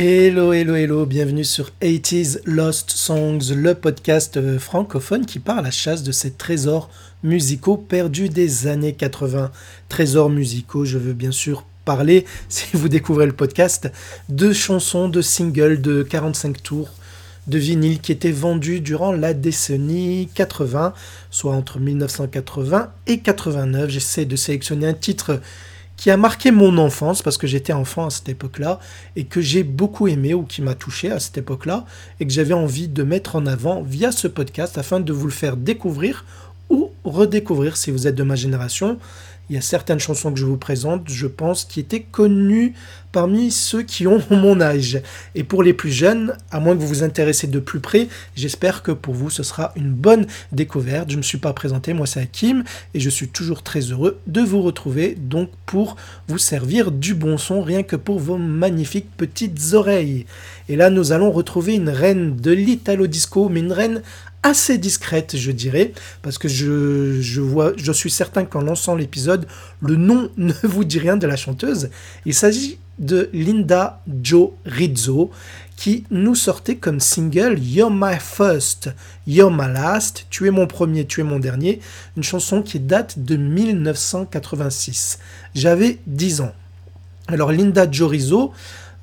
Hello, hello, hello, bienvenue sur 80s Lost Songs, le podcast euh, francophone qui part à la chasse de ces trésors musicaux perdus des années 80. Trésors musicaux, je veux bien sûr parler, si vous découvrez le podcast, de chansons, de singles de 45 tours de vinyle qui étaient vendus durant la décennie 80, soit entre 1980 et 89. J'essaie de sélectionner un titre qui a marqué mon enfance parce que j'étais enfant à cette époque-là et que j'ai beaucoup aimé ou qui m'a touché à cette époque-là et que j'avais envie de mettre en avant via ce podcast afin de vous le faire découvrir ou redécouvrir si vous êtes de ma génération. Il y a certaines chansons que je vous présente, je pense, qui étaient connues parmi ceux qui ont mon âge. Et pour les plus jeunes, à moins que vous vous intéressez de plus près, j'espère que pour vous ce sera une bonne découverte. Je ne me suis pas présenté, moi c'est Hakim, et je suis toujours très heureux de vous retrouver, donc pour vous servir du bon son, rien que pour vos magnifiques petites oreilles. Et là, nous allons retrouver une reine de l'Italo Disco, mais une reine assez discrète, je dirais, parce que je, je, vois, je suis certain qu'en lançant l'épisode, le nom ne vous dit rien de la chanteuse. Il s'agit de Linda Jo Rizzo, qui nous sortait comme single You're My First, You're My Last, Tu es mon premier, tu es mon dernier, une chanson qui date de 1986. J'avais 10 ans. Alors Linda Jo Rizzo,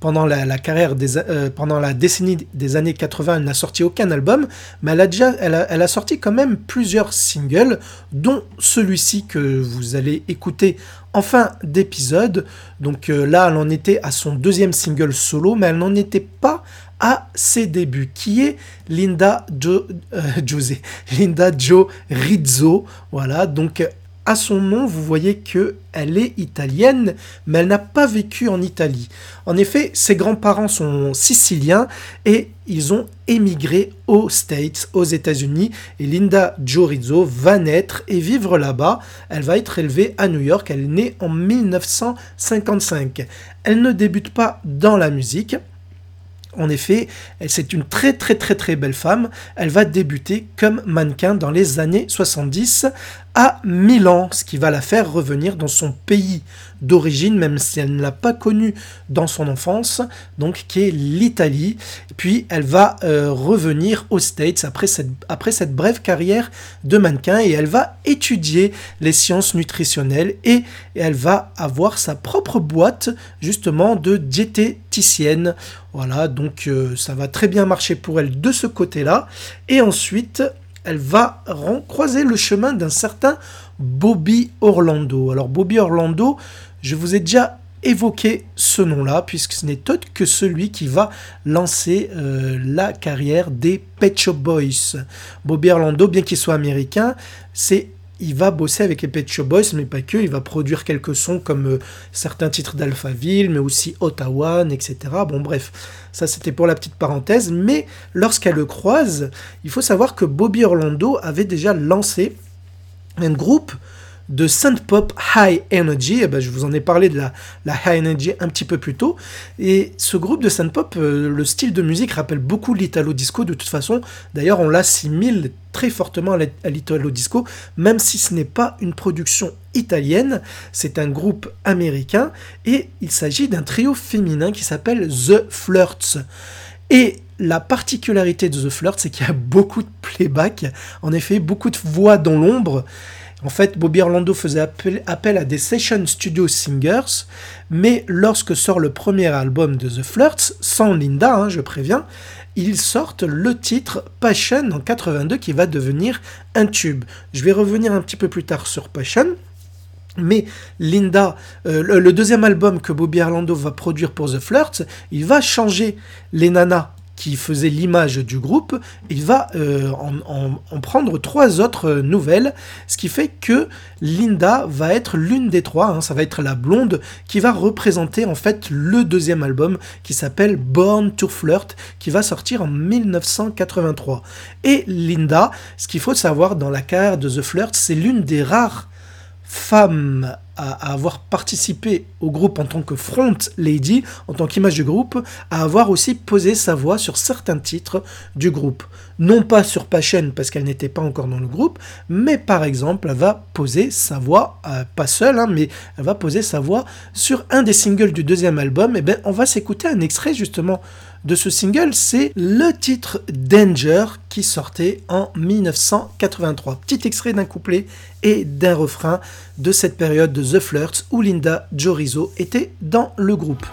pendant la, carrière euh, pendant la décennie des années 80, elle n'a sorti aucun album, mais elle a sorti quand même plusieurs singles, dont celui-ci que vous allez écouter en fin d'épisode. Donc euh, là, elle en était à son deuxième single solo, mais elle n'en était pas à ses débuts, qui est Linda euh, Linda Jo Rizzo. Voilà, donc à son nom, vous voyez que elle est italienne, mais elle n'a pas vécu en Italie. En effet, ses grands-parents sont siciliens et ils ont émigré aux States, aux États-Unis. Et Linda Jorizzo va naître et vivre là-bas. Elle va être élevée à New York. Elle est née en 1955. Elle ne débute pas dans la musique. En effet, c'est une très très très très belle femme. Elle va débuter comme mannequin dans les années 70 à Milan, ce qui va la faire revenir dans son pays d'origine, même si elle ne l'a pas connu dans son enfance, donc qui est l'Italie. Puis elle va euh, revenir aux States après cette, après cette brève carrière de mannequin et elle va étudier les sciences nutritionnelles et, elle va avoir sa propre boîte justement de diététicienne. Voilà, donc euh, ça va très bien marcher pour elle de ce côté-là. Et ensuite, elle va croiser le chemin d'un certain Bobby Orlando. Alors Bobby Orlando, je vous ai déjà évoqué ce nom-là, puisque ce n'est autre que celui qui va lancer euh, la carrière des Pet Shop Boys. Bobby Orlando, bien qu'il soit américain, c'est il va bosser avec les Pet Boys, mais pas que, il va produire quelques sons comme euh, certains titres d'Alphaville, mais aussi Ottawa, etc. Bon bref, ça c'était pour la petite parenthèse, mais lorsqu'elle le croise, il faut savoir que Bobby Orlando avait déjà lancé un groupe de synth pop high energy. Eh ben, je vous en ai parlé de la, la, high energy un petit peu plus tôt. Et ce groupe de synth pop, euh, le style de musique rappelle beaucoup l'italo disco de toute façon. D'ailleurs, on l'assimile très fortement à l'italo disco, même si ce n'est pas une production italienne. C'est un groupe américain et il s'agit d'un trio féminin qui s'appelle The Flirts. Et la particularité de The Flirt, c'est qu'il y a beaucoup de playback, en effet, beaucoup de voix dans l'ombre. En fait, Bobby Orlando faisait appel, à des session studio singers, mais lorsque sort le premier album de The Flirts, sans Linda, hein, je préviens, ils sortent le titre Passion en 82 qui va devenir un tube. Je vais revenir un petit peu plus tard sur Passion. Mais Linda, euh, le, deuxième album que Bobby Orlando va produire pour The Flirts, il va changer les nanas qui faisait l'image du groupe, il va euh, en, prendre trois autres nouvelles, ce qui fait que Linda va être l'une des trois, hein, ça va être la blonde, qui va représenter en fait le deuxième album qui s'appelle Born to Flirt, qui va sortir en 1983. Et Linda, ce qu'il faut savoir dans la carrière de The Flirt, c'est l'une des rares femme à, avoir participé au groupe en tant que front lady, en tant qu'image du groupe, à avoir aussi posé sa voix sur certains titres du groupe. Non pas sur Passion parce qu'elle n'était pas encore dans le groupe, mais par exemple, elle va poser sa voix, euh, pas seule, hein, mais elle va poser sa voix sur un des singles du deuxième album. Et eh bien, on va s'écouter un extrait justement de ce single, c'est le titre Danger qui sortait en 1983. Petit extrait d'un couplet et d'un refrain de cette période de The Flirts où Linda Jorizo était dans le groupe.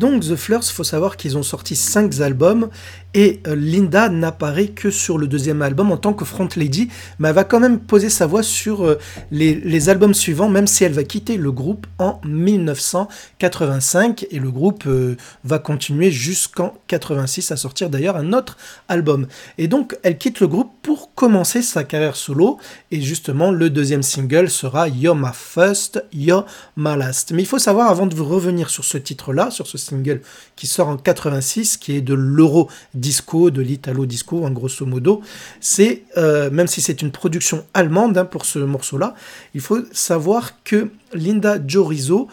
Donc The Fleurs, faut savoir qu'ils ont sorti 5 albums et euh, Linda n'apparaît que sur le deuxième album en tant que front lady, mais elle va quand même poser sa voix sur euh, les, albums suivants, même si elle va quitter le groupe en 1985 et le groupe euh, va continuer jusqu'en 86 à sortir d'ailleurs un autre album. Et donc elle quitte le groupe pour commencer sa carrière solo et justement le deuxième single sera You're My First, You're My Last. Mais il faut savoir avant de revenir sur ce titre-là, sur ce single qui sort en 86, qui est de l'euro disco, de l'italo disco, en grosso modo. C'est, euh, même si c'est une production allemande hein, pour ce morceau-là, il faut savoir que Linda Jorizo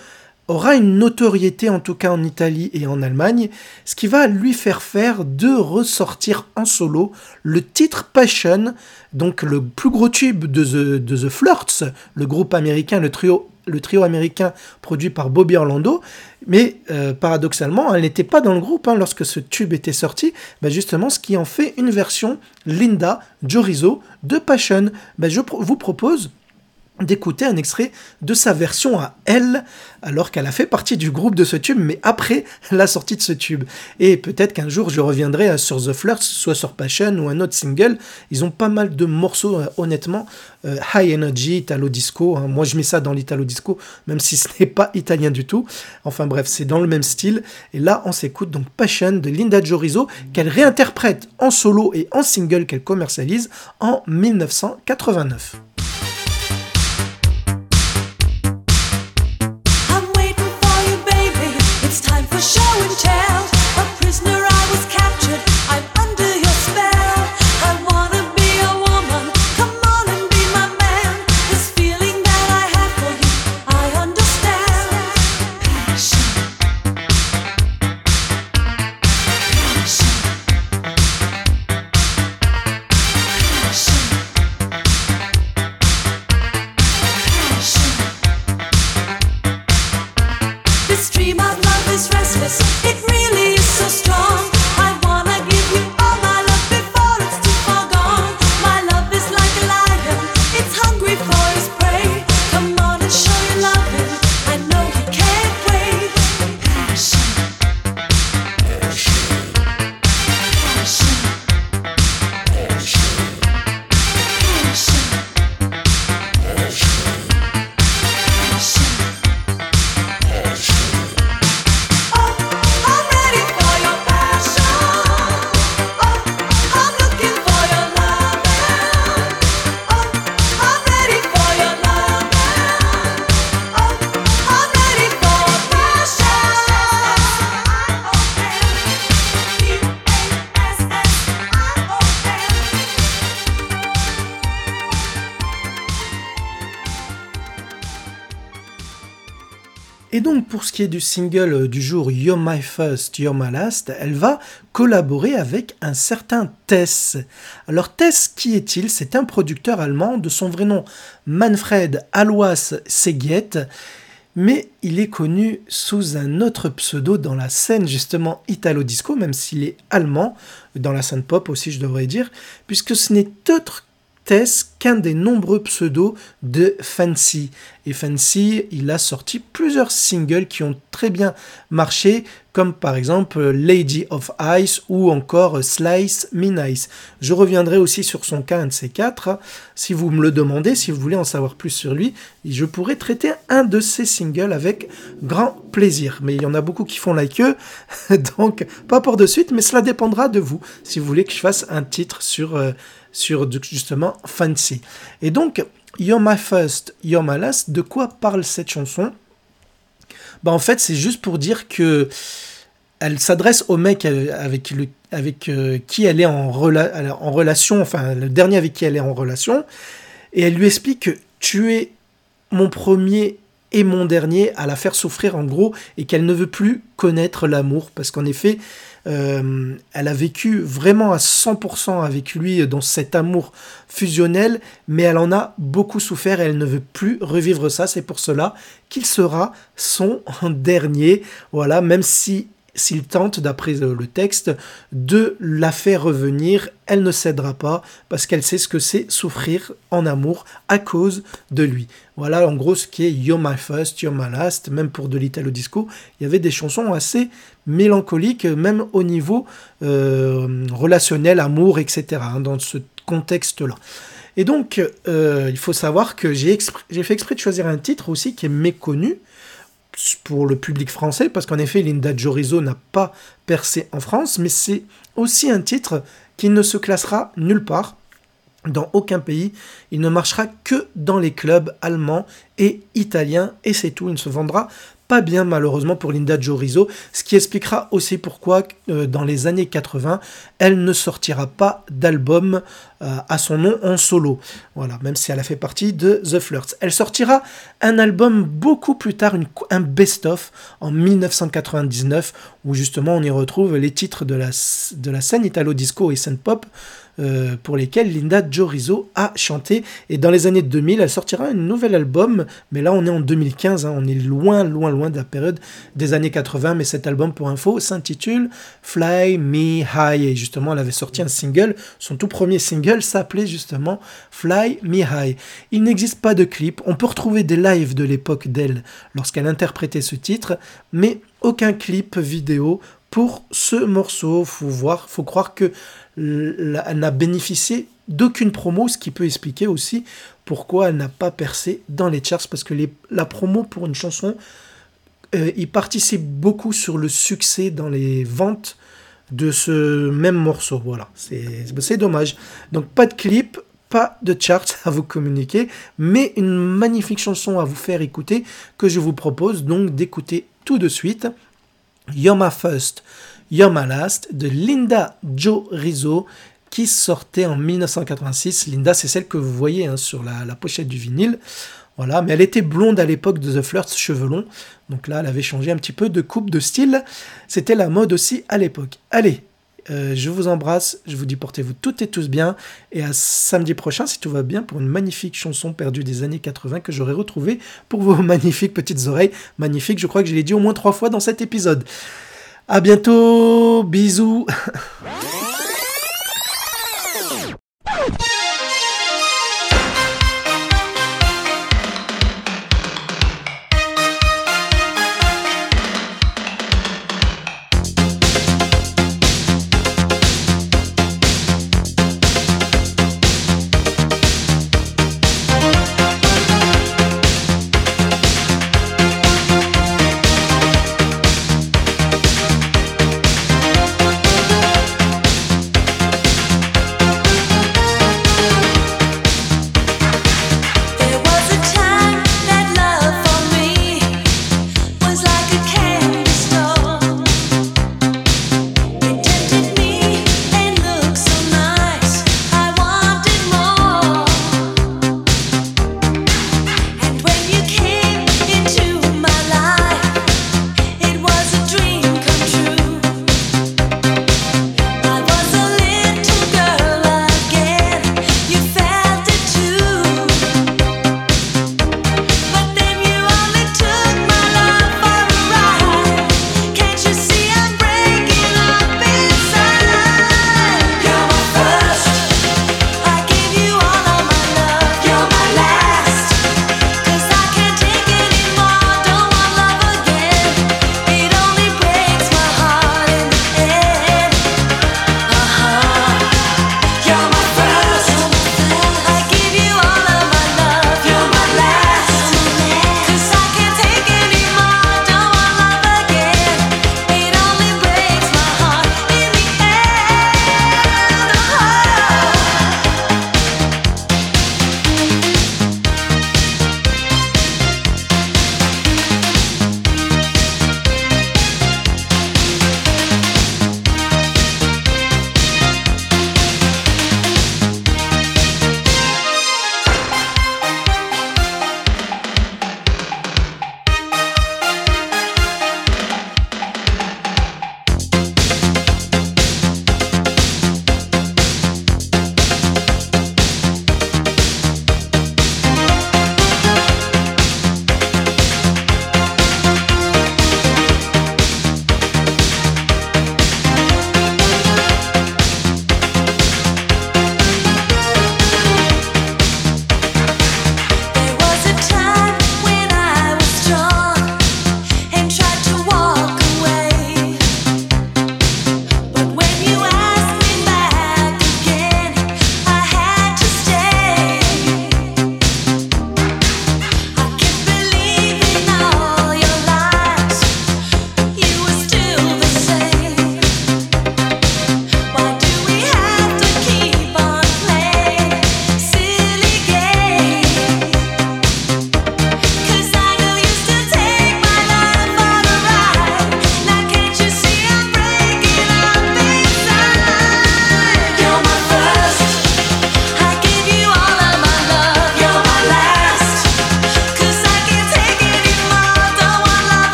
aura une notoriété en tout cas en Italie et en Allemagne, ce qui va lui faire faire de ressortir en solo le titre Passion, donc le plus gros tube de The, de The Flirts, le groupe américain, le trio le trio américain produit par Bobby Orlando, mais euh, paradoxalement, elle n'était pas dans le groupe hein, lorsque ce tube était sorti, bah, justement ce qui en fait une version Linda Jorizo de Passion. Bah, je vous propose d'écouter un extrait de sa version à elle, alors qu'elle a fait partie du groupe de ce tube, mais après la sortie de ce tube. Et peut-être qu'un jour je reviendrai sur The Flirts, soit sur Passion ou un autre single. Ils ont pas mal de morceaux, euh, honnêtement. Euh, high Energy, Italo Disco. Hein. Moi je mets ça dans l'Italo Disco, même si ce n'est pas italien du tout. Enfin bref, c'est dans le même style. Et là, on s'écoute donc Passion de Linda Jorizo, qu'elle réinterprète en solo et en single qu'elle commercialise en 1989. Et donc pour ce qui est du single du jour You're My First, You're My Last, elle va collaborer avec un certain Tess. Alors Tess, qui est-il? C'est un producteur allemand de son vrai nom Manfred Alois Segiet mais il est connu sous un autre pseudo dans la scène justement italo-disco, même s'il est allemand, dans la scène pop aussi je devrais dire, puisque ce n'est autre qu'un des nombreux pseudos de Fancy. Et Fancy, il a sorti plusieurs singles qui ont très bien marché, comme par exemple Lady of Ice ou encore Slice Me Nice. Je reviendrai aussi sur son cas, un de ces quatre. Si vous me le demandez, si vous voulez en savoir plus sur lui, je pourrais traiter un de ses singles avec grand plaisir. Mais il y en a beaucoup qui font la queue, donc pas pour de suite, mais cela dépendra de vous. Si vous voulez que je fasse un titre sur... Euh, sur justement Fancy. Et donc, You're My First, You're My Last, de quoi parle cette chanson? Bah En fait, c'est juste pour dire que elle s'adresse au mec avec, le, avec euh, qui elle est en, en relation, enfin le dernier avec qui elle est en relation, et elle lui explique que tu es mon premier et mon dernier à la faire souffrir en gros, et qu'elle ne veut plus connaître l'amour, parce qu'en effet, euh, elle a vécu vraiment à 100% avec lui dans cet amour fusionnel, mais elle en a beaucoup souffert et elle ne veut plus revivre ça. C'est pour cela qu'il sera son dernier. Voilà, même si s'il tente, d'après le texte, de la faire revenir, elle ne cédera pas parce qu'elle sait ce que c'est souffrir en amour à cause de lui. Voilà en gros ce qui est You're My First, You're My Last, même pour de l'italo disco, il y avait des chansons assez mélancoliques, même au niveau euh, relationnel, amour, etc., hein, dans ce contexte-là. Et donc, euh, il faut savoir que j'ai fait exprès de choisir un titre aussi qui est méconnu, pour le public français, parce qu'en effet, Linda Jorizo n'a pas percé en France, mais c'est aussi un titre qui ne se classera nulle part, dans aucun pays. Il ne marchera que dans les clubs allemands et italiens, et c'est tout. Il ne se vendra pas bien malheureusement pour Linda Jorizo, ce qui expliquera aussi pourquoi euh, dans les années 80, elle ne sortira pas d'album euh, à son nom en solo. Voilà, même si elle a fait partie de The Flirts. Elle sortira un album beaucoup plus tard, un best-of en 1999, où justement on y retrouve les titres de la, de la scène italo-disco et scène pop euh, pour lesquels Linda Jorizo a chanté. Et dans les années 2000, elle sortira un nouvel album, mais là on est en 2015, hein. on est loin, loin, loin de la période des années 80, mais cet album, pour info, s'intitule Fly Me High. Et justement, elle avait sorti un single, son tout premier single s'appelait justement Fly Me High. Il n'existe pas de clip, on peut retrouver des lives de l'époque d'elle lorsqu'elle interprétait ce titre, mais aucun clip vidéo pour ce morceau. Faut faut croire que elle n'a bénéficié d'aucune promo, ce qui peut expliquer aussi pourquoi elle n'a pas percé dans les charts, parce que la promo pour une chanson, euh, participe beaucoup sur le succès dans les ventes de ce même morceau. Voilà, c'est dommage. Donc pas de clip, pas de charts à vous communiquer, mais une magnifique chanson à vous faire écouter que je vous propose donc d'écouter tout de suite. You're My First, You're My Last de Linda Joe Rizzo qui sortait en 1986. Linda, c'est celle que vous voyez hein, sur la, pochette du vinyle. Voilà, mais elle était blonde à l'époque de The Flirts, cheveux longs. Donc là, elle avait changé un petit peu de coupe, de style. C'était la mode aussi à l'époque. Allez, euh, je vous embrasse, je vous dis portez-vous toutes et tous bien, et à samedi prochain si tout va bien pour une magnifique chanson perdue des années 80 que j'aurai retrouvée pour vos magnifiques petites oreilles. Magnifique, je crois que je l'ai dit au moins trois fois dans cet épisode. À bientôt, bisous